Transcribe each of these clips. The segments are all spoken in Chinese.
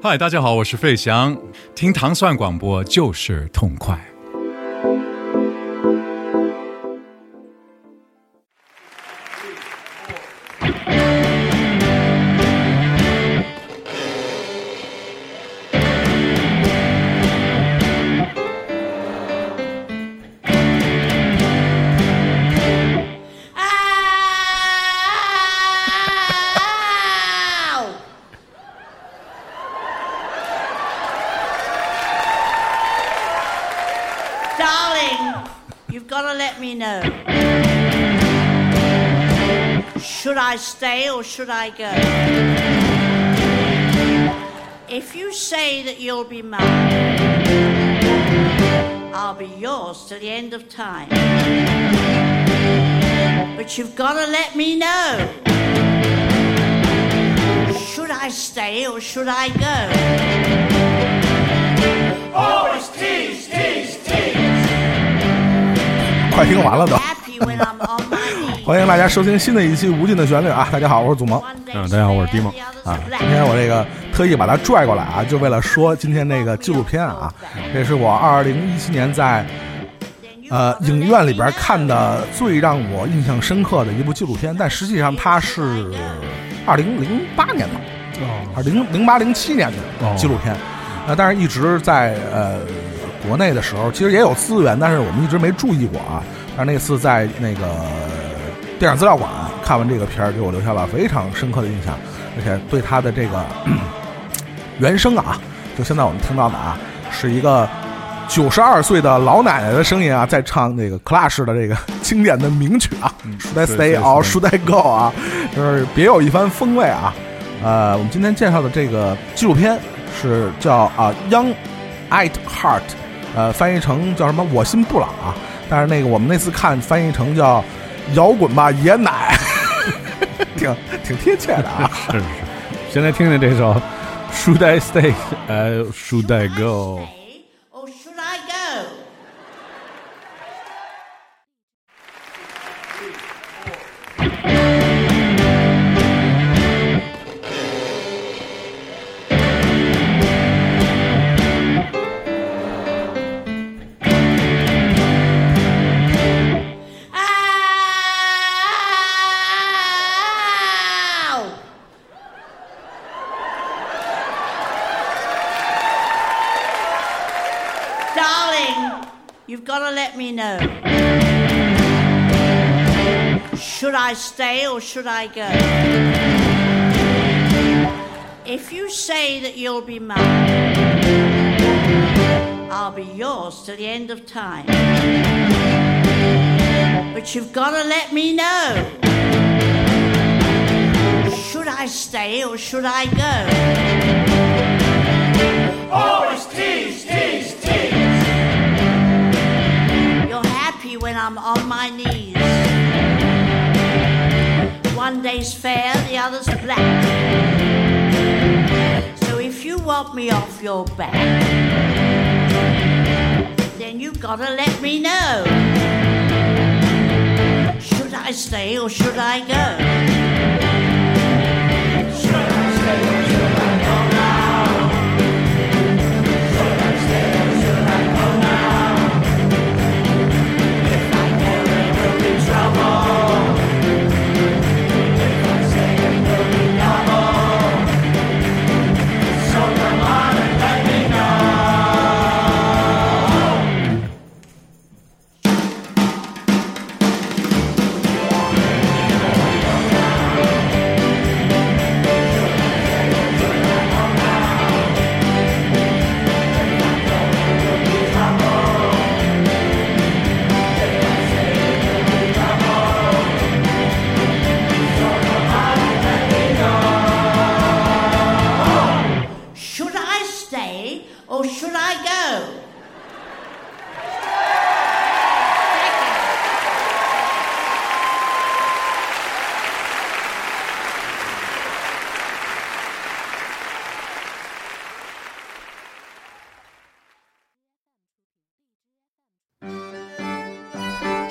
嗨，大家好，我是费翔，听糖蒜广播就是痛快。should I go? If you say that you'll be mine, I'll be yours till the end of time. But you've got to let me know. Should I stay or should I go? Always tease, tease, tease. 快听完了都。 欢迎大家收听新的一期《无尽的旋律》啊！大家好，我是祖萌嗯大家好我是迪萌啊。今天我这个特意把他拽过来啊，就为了说今天那个纪录片啊，这是我二零一七年在呃影院里边看的最让我印象深刻的一部纪录片，但实际上它是二零零八年的，二零零八零七年的纪录片，呃，但是一直在呃国内的时候，其实也有资源，但是我们一直没注意过啊。但是那次在那个电影资料馆看完这个片儿，给我留下了非常深刻的印象，而且对他的这个原声啊，就现在我们听到的啊，是一个九十二岁的老奶奶的声音啊，在唱那个 Clash 的这个 经典的名曲啊，Should I 对 stay or 对 should I go 啊，就是别有一番风味啊。呃，我们今天介绍的这个纪录片是叫啊、Young at Heart，呃，翻译成叫什么？我心不老啊。但是那个我们那次看翻译成叫摇滚吧爷奶，挺挺贴切的啊。是是，先来听听这首 Should I Stay？呃，Should I Go？Stay or should I go? If you say that you'll be mine, I'll be yours till the end of time. But you've got to let me know. Should I stay or should I go? Always tease, tease, tease. You're happy when I'm on my knees. One day's fair, the other's black. So if you want me off your back, then you gotta let me know. Should I stay or should I go?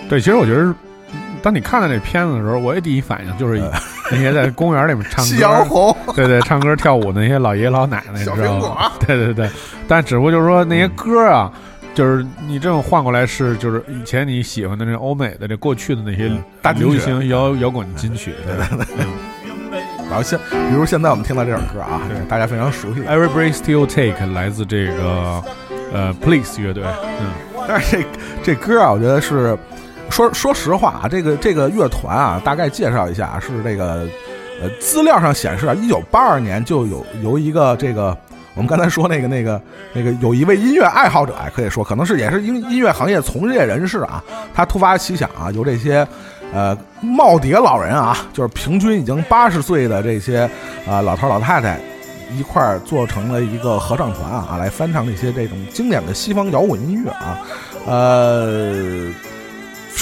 对，其实我觉得，当你看到这片子的时候，我也第一反应就是，那些在公园里面唱歌，夕阳红，对对，唱歌跳舞的那些老爷爷老奶奶，小苹果吗？对对对，但只不过就是说那些歌啊，就是你这种换过来是就是以前你喜欢的那欧美的这过去的那些嗯大流行摇摇滚金曲，对对对。然后现比如现在我们听到这首歌啊，对大家非常熟悉的，Every breath still take 来自这个呃 Police 乐队，嗯，但是这这歌啊，我觉得是说说实话啊，这个这个乐团啊，大概介绍一下，是这个呃资料上显示啊，一九八二年就有由一个这个我们刚才说那个那个那个有一位音乐爱好者啊，可以说可能是也是音音乐行业从业人士啊，他突发奇想啊，由这些。呃，耄耋老人啊，就是平均已经八十岁的这些啊、老头老太太，一块儿做成了一个合唱团啊啊，来翻唱那些这种经典的西方摇滚音乐啊。呃，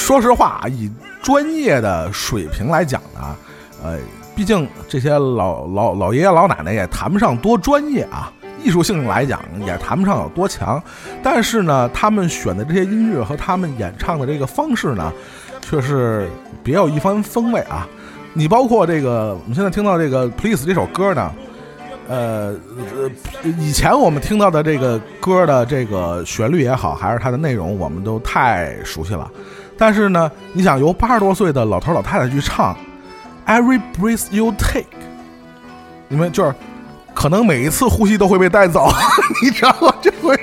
说实话啊，以专业的水平来讲呢，呃，毕竟这些老老老爷爷老奶奶也谈不上多专业啊。艺术性来讲也谈不上有多强，但是呢，他们选的这些音乐和他们演唱的这个方式呢，却是别有一番风味啊。你包括这个，我们现在听到这个《Please》这首歌呢，呃呃，以前我们听到的这个歌的这个旋律也好，还是它的内容，我们都太熟悉了。但是呢，你想由八十多岁的老头老太太去唱《Every Breath You Take》，你们就是可能每一次呼吸都会被带走，你知道吗？这会，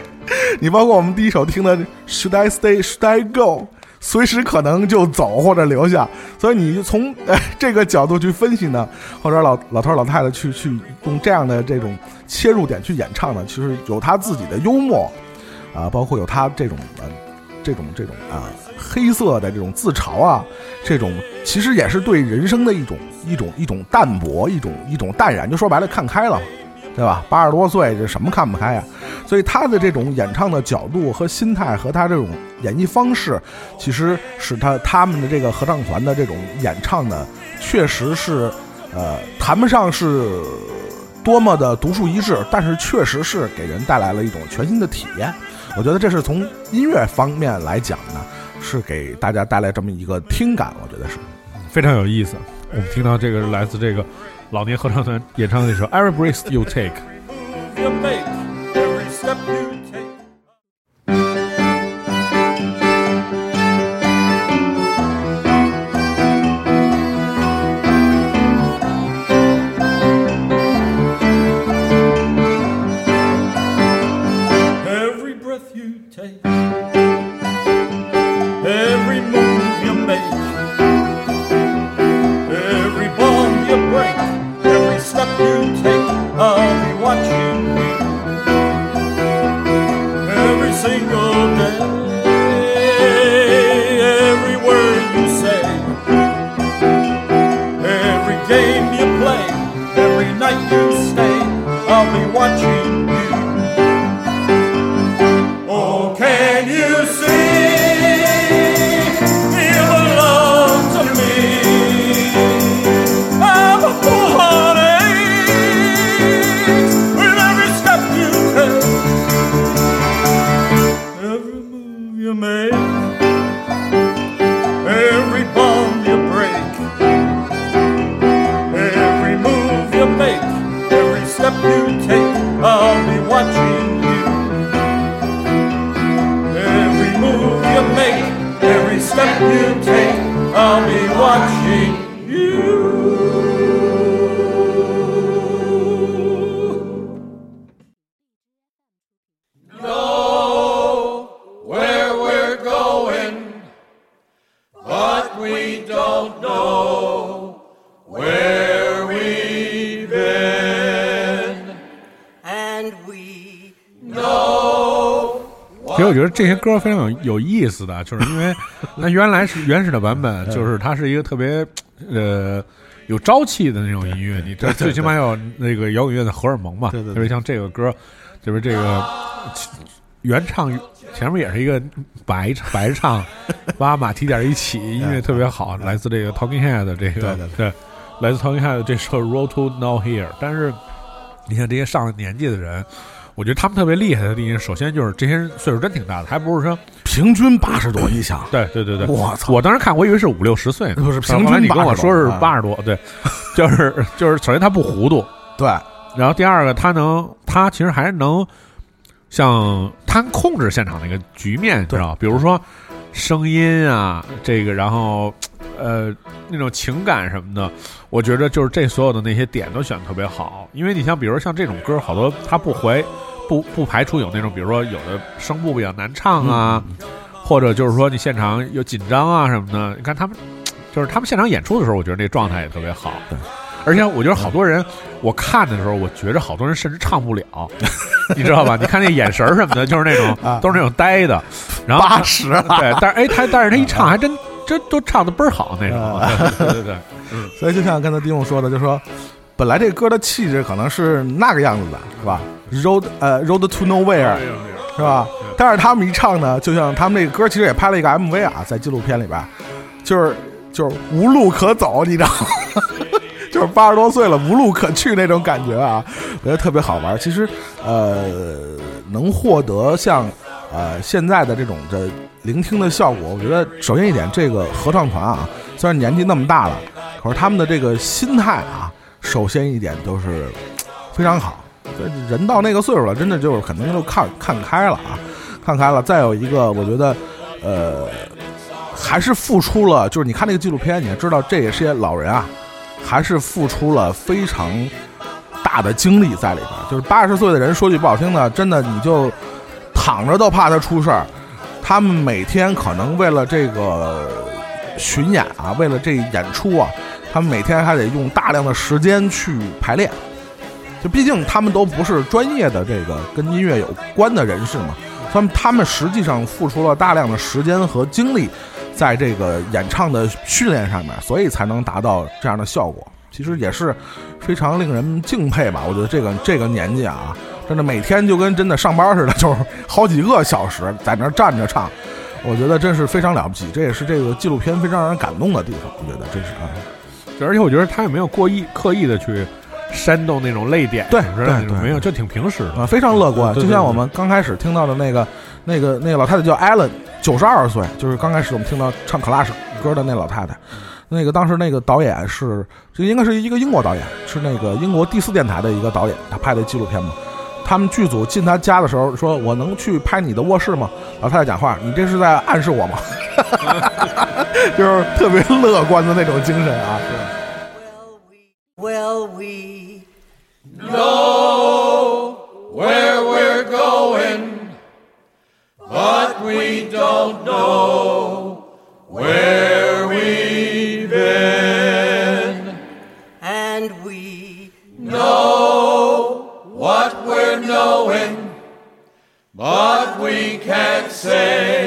你包括我们第一首听的《Should I Stay Should I Go》，随时可能就走或者留下，所以你从呃 这个角度去分析呢，或者老老头老太太去去用这样的这种切入点去演唱呢，其实有他自己的幽默啊，包括有他这种呃这种这种啊黑色的这种自嘲啊，这种其实也是对人生的一种一种一种淡泊，一种一种淡然，就说白了看开了。对吧？八十多岁，这什么看不开呀、所以他的这种演唱的角度和心态，和他这种演绎方式，其实使他他们的这个合唱团的这种演唱呢，确实是，呃，谈不上是多么的独树一帜，但是确实是给人带来了一种全新的体验。我觉得这是从音乐方面来讲呢，是给大家带来这么一个听感，我觉得是。非常有意思。我们听到这个是来自这个老年合唱团演唱的这首《Every Breath You Take》。这些歌非常有有意思的，就是因为 那原来是原始的版本，就是它是一个特别呃有朝气的那种音乐，你这最起码有那个摇滚乐的荷尔蒙嘛，对对对特别像这个歌，就是这个原唱前面也是一个白白唱，挖马蹄点一起，音乐特别好，来自这个 Talking Head 的这个对对对，来自 Talking Head 的这首《Road to Now Here》，但是你看这些上了年纪的人。我觉得他们特别厉害的地方，首先就是这些人岁数真挺大的，还不是说平均八十多，你想，对对对对，我操。我当时看我以为是五六十岁呢，不是平均后来你跟我说是八十多，对，就是就是首先他不糊涂，对，然后第二个他能他其实还能像他控制现场那个局面，你知道吧？比如说声音啊，这个然后呃那种情感什么的，我觉得就是这所有的那些点都选的特别好，因为你像比如像这种歌，好多他不回不不排除有那种，比如说有的声部比较难唱啊，或者就是说你现场有紧张啊什么的，你看他们就是他们现场演出的时候，我觉得那状态也特别好。对。而且我觉得好多人，我看的时候，我觉着好多人甚至唱不了，你知道吧？你看那眼神什么的，就是那种啊都是那种呆的，然后八十了，对，但是哎，他但是他一唱还真真都唱的倍儿好那种，啊 对对对对，所以就像刚才丁勇说的，就说本来这个歌的气质可能是那个样子的，是吧？Road 呃 Road to Nowhere 是吧？但是他们一唱呢，就像他们这个歌其实也拍了一个 MV 啊，在纪录片里边，就是就是无路可走，你知道吗？就是八十多岁了，无路可去那种感觉啊，我觉得特别好玩。其实，呃，能获得像呃现在的这种的聆听的效果，我觉得首先一点，这个合唱团啊，虽然年纪那么大了，可是他们的这个心态啊，首先一点都是非常好。这人到那个岁数了，真的就是肯定就看看开了啊，看开了。再有一个，我觉得，呃，还是付出了，就是你看那个纪录片，你也知道，这也是些老人啊，还是付出了非常大的精力在里边。就是八十岁的人，说句不好听的，真的你就躺着都怕他出事儿。他们每天可能为了这个巡演啊，为了这演出啊，他们每天还得用大量的时间去排练。就毕竟他们都不是专业的这个跟音乐有关的人士嘛，他们他们实际上付出了大量的时间和精力在这个演唱的训练上面，所以才能达到这样的效果。其实也是非常令人敬佩吧。我觉得这个这个年纪啊，真的每天就跟真的上班似的，就是好几个小时在那儿站着唱，我觉得真是非常了不起。这也是这个纪录片非常让人感动的地方。我觉得真是啊，就而且我觉得他也没有过意刻意的去煽动那种泪点，对对对没有，就挺平时的。啊，非常乐观。就像我们刚开始听到的那个、那个、那个老太太叫艾伦，九十二岁，就是刚开始我们听到唱 Clash 歌的那老太太。那个当时那个导演是，这应该是一个英国导演，是那个英国第四电台的一个导演，他拍的纪录片嘛。他们剧组进他家的时候说：“我能去拍你的卧室吗？”老太太讲话：“你这是在暗示我吗？” 就是特别乐观的那种精神啊。Well, we where we're going, but we don't know where we're but we can't say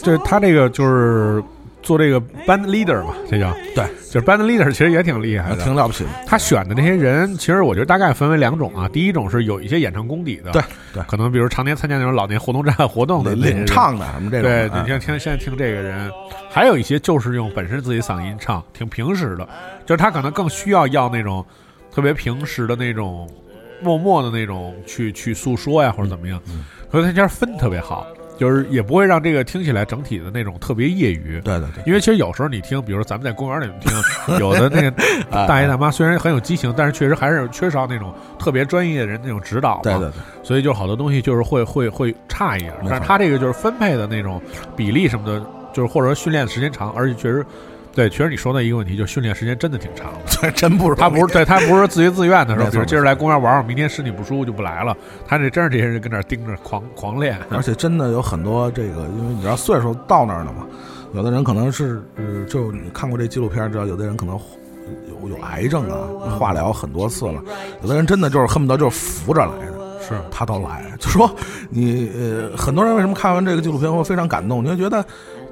我觉得这这他这个就是做这个 band leader 嘛，这叫对，就是 band leader，其实也挺厉害的，挺了不起的。他选的这些人，其实我觉得大概分为两种啊。第一种是有一些演唱功底的，对对可能比如常年参加那种老年活动站活动的领唱的什么这种，对，哎你像听现在听这个人，还有一些就是用本身自己嗓音唱，挺平实的，就是他可能更需要要那种特别平实的那种默默的那种去去诉说呀，或者怎么样，嗯所以他家分特别好，就是也不会让这个听起来整体的那种特别业余。对对对，因为其实有时候你听，比如说咱们在公园里面听，有的那个 大爷大妈虽然很有激情，但是确实还是缺少那种特别专业的人那种指导嘛。对对对，所以就好多东西就是会会会差一点，但是他这个就是分配的那种比例什么的，就是或者说训练的时间长，而且确实，对，确实你说的一个问题，就是训练时间真的挺长的。这真不是他不是对他不是自觉自愿的说，没错比如今儿来公园玩玩，明天身体不舒服就不来了。他这真是这些人跟那儿盯着狂狂练，而且真的有很多这个，因为你知道岁数到那儿了嘛，有的人可能是呃，就你看过这纪录片，知道有的人可能有有癌症啊，化疗很多次了，有的人真的就是恨不得就是扶着来的。是他都来，就说你呃，很多人为什么看完这个纪录片会非常感动？你会觉得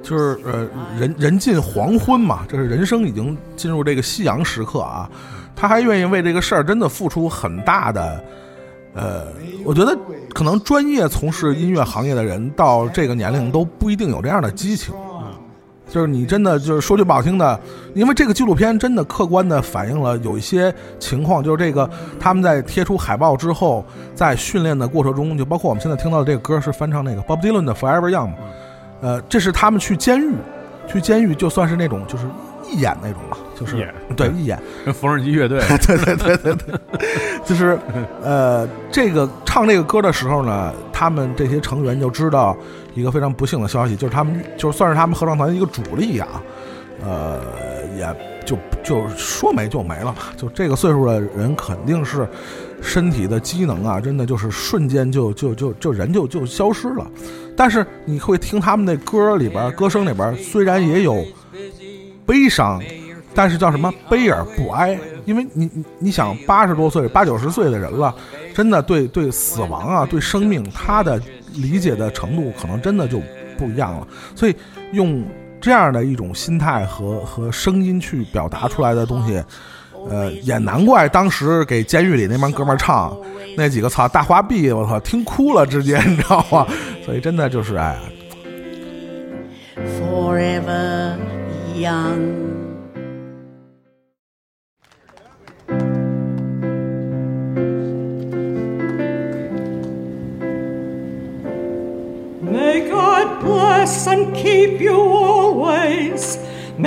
就是呃，人人近黄昏嘛，这是人生已经进入这个夕阳时刻啊，他还愿意为这个事儿真的付出很大的。呃，我觉得可能专业从事音乐行业的人到这个年龄都不一定有这样的激情。就是你真的就是说句不好听的，因为这个纪录片真的客观的反映了有一些情况，就是这个他们在贴出海报之后，在训练的过程中，就包括我们现在听到的这个歌是翻唱那个 Bob Dylan 的 Forever Young 嘛，呃，这是他们去监狱，去监狱就算是那种就是义演那种了，就是对 义演，跟缝纫机乐队 对对对对对，就是呃，这个唱这个歌的时候呢，他们这些成员就知道一个非常不幸的消息，就是他们就算是他们合唱团的一个主力啊，呃，也就就说没就没了吧。就这个岁数的人，肯定是身体的机能啊，真的就是瞬间就就就就人就就消失了。但是你会听他们那歌里边，歌声里边虽然也有悲伤，但是叫什么悲而不哀，因为你你你想八十多岁、八九十岁的人了，真的对对死亡啊、对生命，他的理解的程度可能真的就不一样了。所以用这样的一种心态和和声音去表达出来的东西，呃，也难怪当时给监狱里那帮哥们儿唱那几个操大花臂，我操听哭了，直接你知道吗？所以真的就是哎，forever young.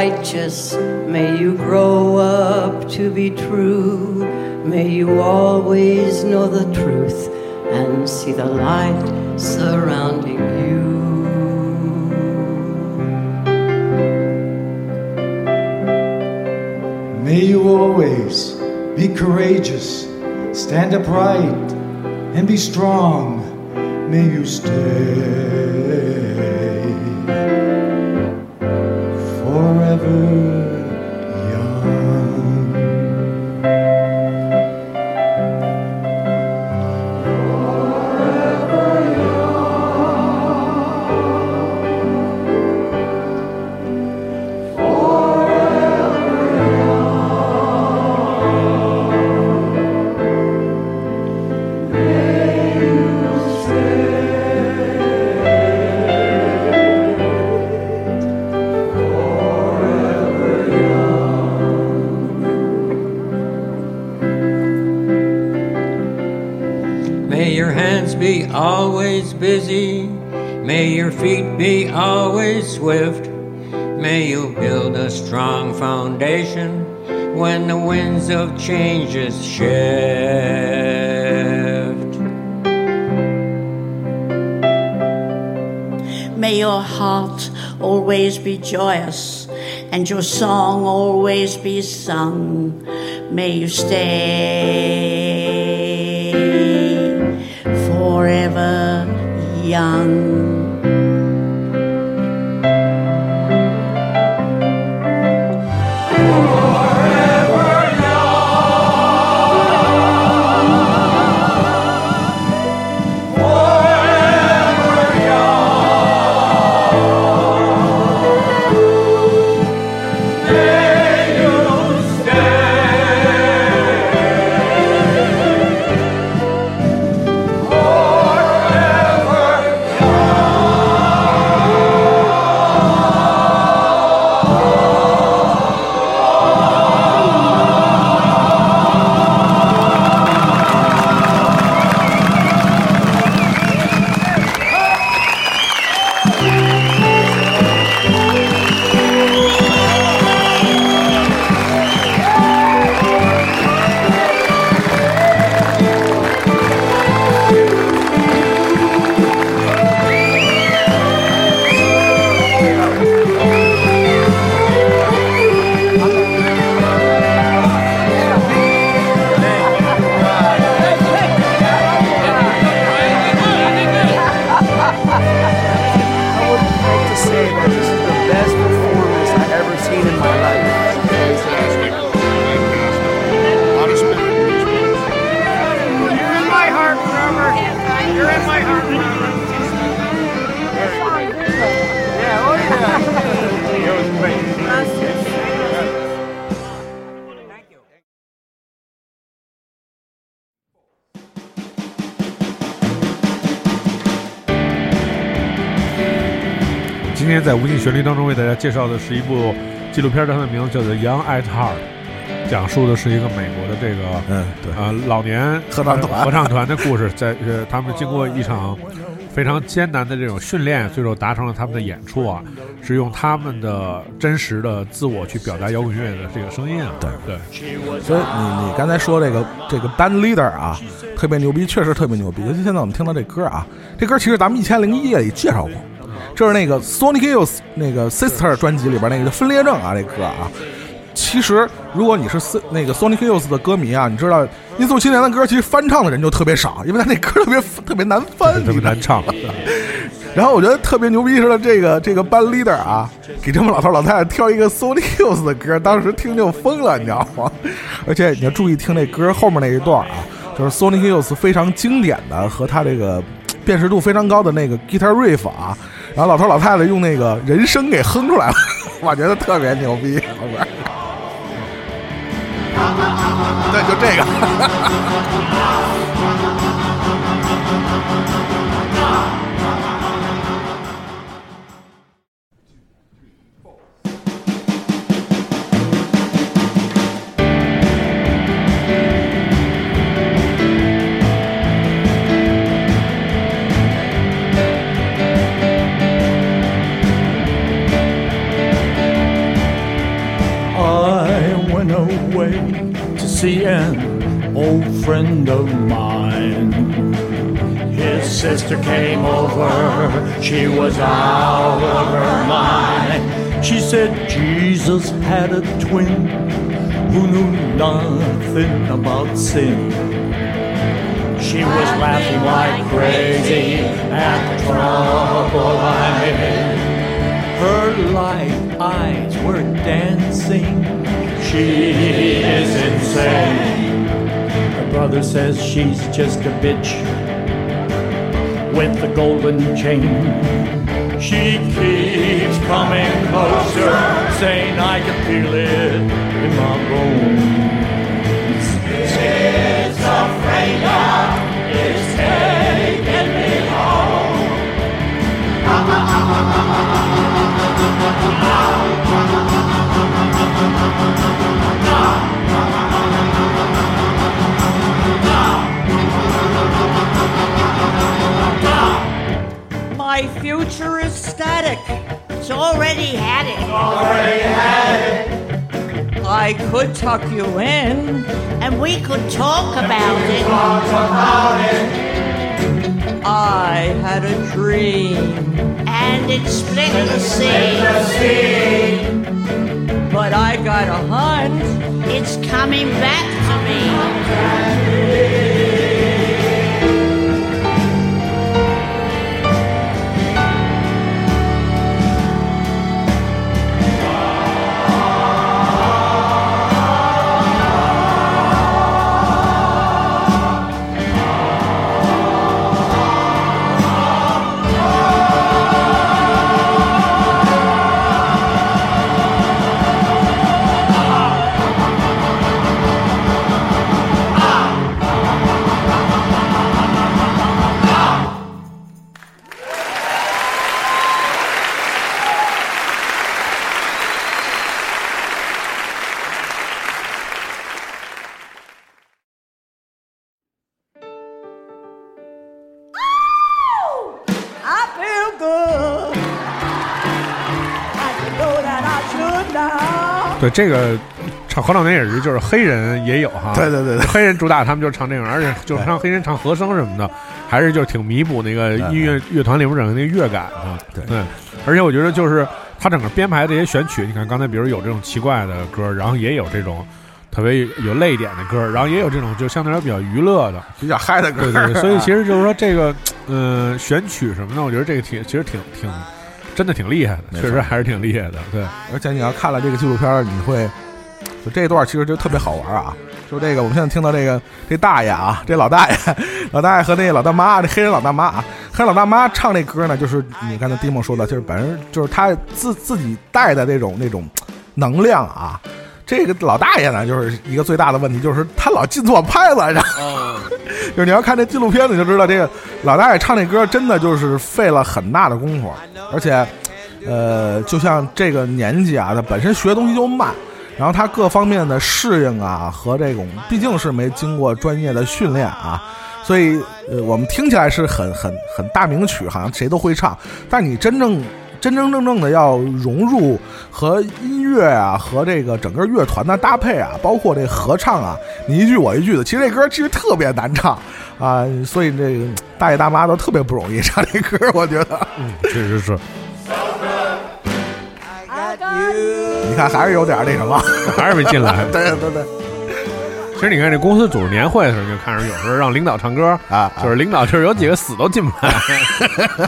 righteous. May you grow up to be true. May you always know the truth and see the light surrounding you. May you always be courageous, stand upright, and be strong. May you stay be always busy. May your feet be always swift. May you build a strong foundation when the winds of changes shift. May your heart always be joyous and your song always be sung. May you stay 一样。今天在无尽旋律当中为大家介绍的是一部纪录片，它的名字叫做《Young at Heart》，讲述的是一个美国的这个嗯，对，呃老年合唱团合唱团的故事，在呃他们经过一场非常艰难的这种训练，最后达成了他们的演出啊，是用他们的真实的自我去表达摇滚乐的这个声音啊，对对，所以你你刚才说这个这个 band leader 啊，特别牛逼，确实特别牛逼。尤其现在我们听到这歌啊，这歌其实咱们一千零一夜里介绍过，这是那个 Sonic Youth 那个 Sister 专辑里边那个分裂症啊，这歌啊。其实，如果你是那个 Sonic Youth 的歌迷啊，你知道音速青年的歌其实翻唱的人就特别少，因为他那歌特别特别难翻，特别难唱。然后我觉得特别牛逼是的，这个这个班 leader 啊，给这么老头老太太挑一个 Sonic Youth 的歌，当时听就疯了，你知道吗？而且你要注意听那歌后面那一段啊，就是 Sonic Youth 非常经典的和他这个辨识度非常高的那个 guitar riff 啊，然后老头老太太用那个人声给哼出来了，我觉得特别牛逼，后边。对，就这个。She was out of her mind. She said Jesus had a twin who knew nothing about sin. She was laughing like crazy at the trouble I'm in. Her light eyes were dancing. She is insane. Her brother says she's just a bitch with the golden chain. She keeps coming closer, saying I can feel it in my bones. I could tuck you in. And we could talk about it. Talk about it. I had a dream. And it split the The sea. sea. But I got a hunt. It's coming back to me. 对这个唱合唱团也是，就是黑人也有哈，对对对对。黑人主打他们就是唱这种，而且就是让黑人唱和声什么的，还是就挺弥补那个音乐乐团里面整个那个乐感的。对。对，而且我觉得就是他整个编排的这些选曲，你看刚才比如有这种奇怪的歌，然后也有这种特别有泪点的歌，然后也有这种就相对来说比较娱乐的，比较嗨的歌，对对对，所以其实就是说这个，嗯、选曲什么的，我觉得这个挺，其实挺挺，真的挺厉害的，确实还是挺厉害的，对。而且你要看了这个纪录片儿，你会就这一段其实就特别好玩啊。就这个，我们现在听到这个这大爷啊，这老大爷，老大爷和那个老大妈，这黑人老大妈啊，黑人老大妈唱这歌呢，就是你刚才丁莫说的，就是本身就是他自自己带的那种那种能量啊。这个老大爷呢，就是一个最大的问题，就是他老进错拍子，然后 就是你要看这纪录片，你就知道这个老大爷唱这歌真的就是费了很大的功夫，而且，呃，就像这个年纪啊，他本身学东西就慢，然后他各方面的适应啊和这种毕竟是没经过专业的训练啊，所以呃，我们听起来是很很很大名曲，好像谁都会唱，但你真正真真正正的要融入和音乐啊，和这个整个乐团的搭配啊，包括这合唱啊，你一句我一句的，其实这歌其实特别难唱啊，所以这个大爷大妈都特别不容易唱这歌，我觉得。嗯，确实是。你看还是有点那什么，还是没进来对对 对。其实你看这公司组织年会的时候，就看着有时候让领导唱歌啊就是领导就是有几个死都进不来，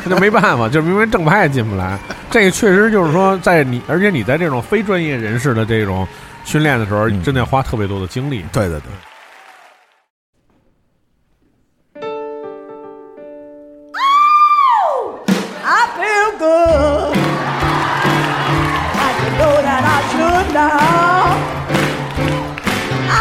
这 就没办法，就是明明正派也进不来。这个确实就是说，在你而且你在这种非专业人士的这种训练的时候，你真的要花特别多的精力。对对对。I feel good. I know that I should now.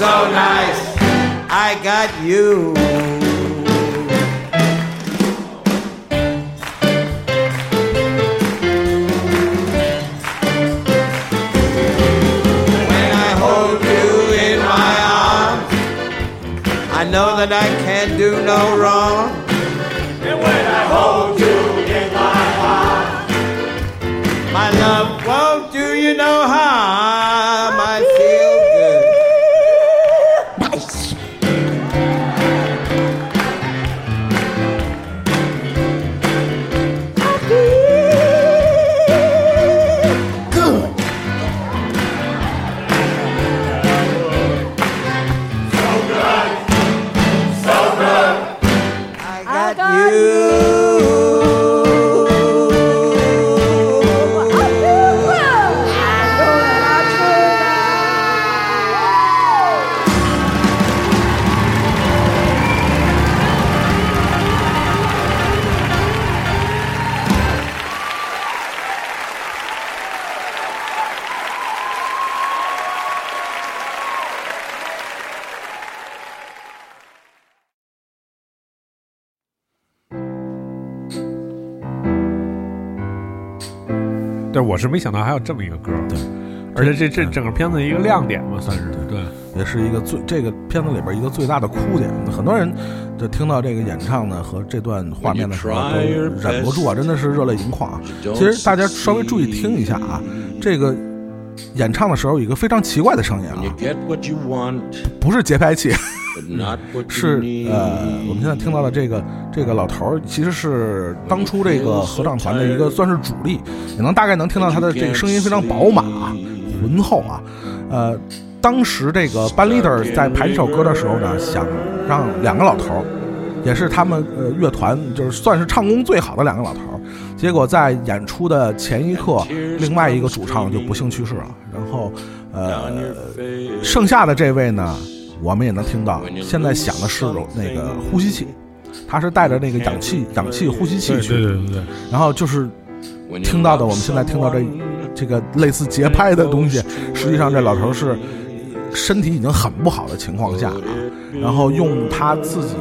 so nice. I got you. I know that I can do no wrong. 是没想到还有这么一个歌，对，而且这这整个片子一个亮点嘛，算是对。也是一个最这个片子里边一个最大的哭点。很多人就听到这个演唱呢和这段画面的时候，都忍不住啊，真的是热泪盈眶啊。其实大家稍微注意听一下啊，这个演唱的时候有一个非常奇怪的声音啊，Get what you want, 不是节拍器，是呃，我们现在听到的这个这个老头儿，其实是当初这个合唱团的一个算是主力，也能大概能听到他的这个声音非常饱满啊、浑厚啊，呃。当时这个班 leader 在排这首歌的时候呢，想让两个老头儿，也是他们呃乐团就是算是唱功最好的两个老头儿，结果在演出的前一刻，另外一个主唱就不幸去世了。然后呃，剩下的这位呢，我们也能听到，现在响的是那个呼吸器，他是带着那个氧气氧气呼吸器去对对对对。然后就是听到的，我们现在听到这这个类似节拍的东西，实际上这老头是身体已经很不好的情况下啊，然后用他自己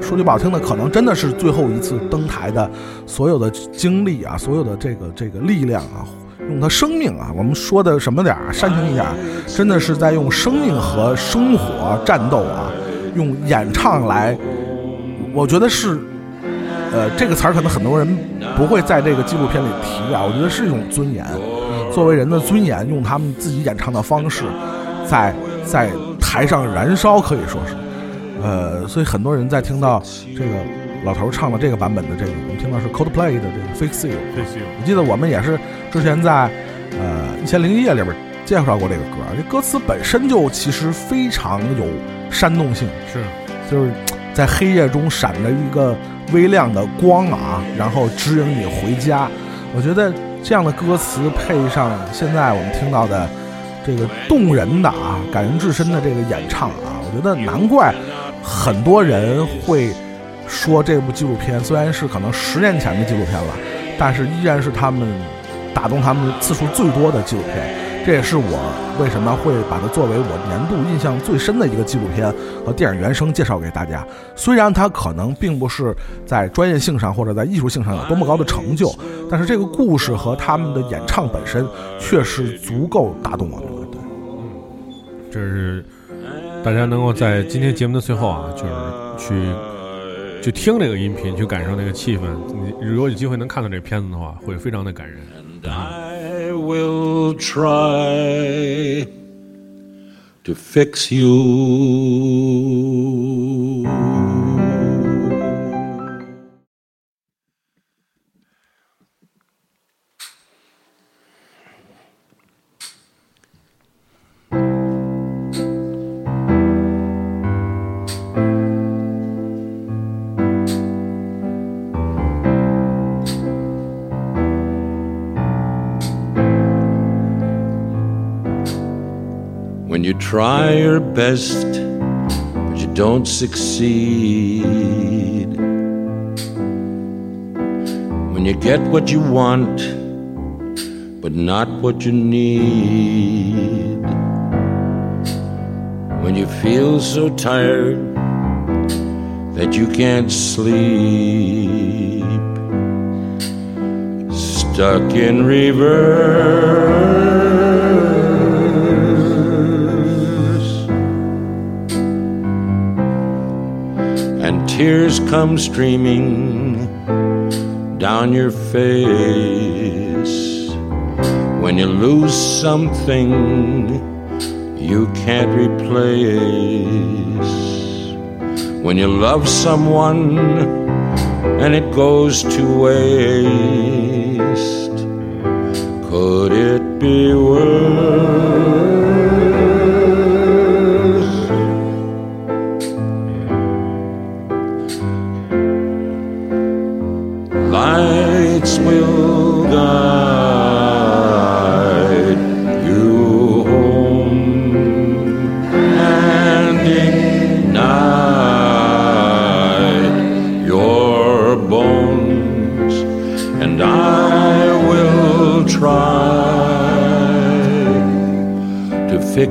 说句不好听的，可能真的是最后一次登台的所有的精力啊，所有的这个这个力量啊。用他生命啊，我们说的什么点煽情一点儿，真的是在用生命和生活战斗啊，用演唱来，我觉得是呃，这个词儿可能很多人不会在这个纪录片里提啊，我觉得是一种尊严，作为人的尊严，用他们自己演唱的方式，在在台上燃烧，可以说是，呃，所以很多人在听到这个老头儿唱的这个版本的这个，我们听到是 Coldplay 的这个 Fix You，我记得我们也是之前在呃一千零一夜里边介绍过这个歌，这歌词本身就其实非常有煽动性，是。就是在黑夜中闪着一个微亮的光啊，然后指引你回家。我觉得这样的歌词配上现在我们听到的这个动人的啊、感人至深的这个演唱啊，我觉得难怪很多人会说这部纪录片虽然是可能十年前的纪录片了，但是依然是他们打动他们次数最多的纪录片。这也是我为什么会把它作为我年度印象最深的一个纪录片和电影原声介绍给大家。虽然它可能并不是在专业性上或者在艺术性上有多么高的成就，但是这个故事和他们的演唱本身却是足够打动我们的。对，这是大家能够在今天节目的最后啊，就是去去听这个音频，去感受那个气氛。你如果有机会能看到这片子的话，会非常的感人。I will try to fix you. Try your best, but you don't succeed. When you get what you want, but not what you need. When you feel so tired that you can't sleep. Stuck in reverse. Tears come streaming down your face when you lose something you can't replace. When you love someone and it goes to waste. Could it be worse?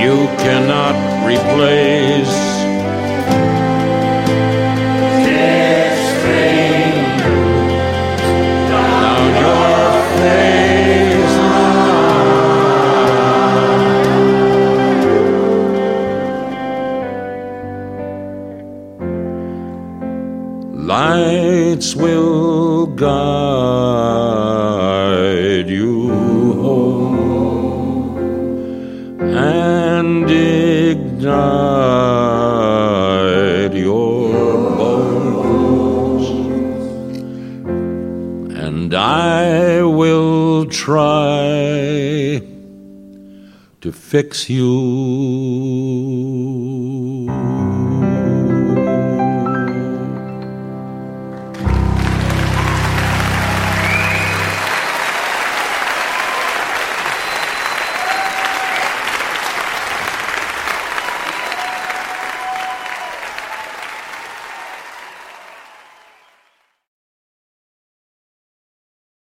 you cannot replace. Down your face Lights will guide fix you.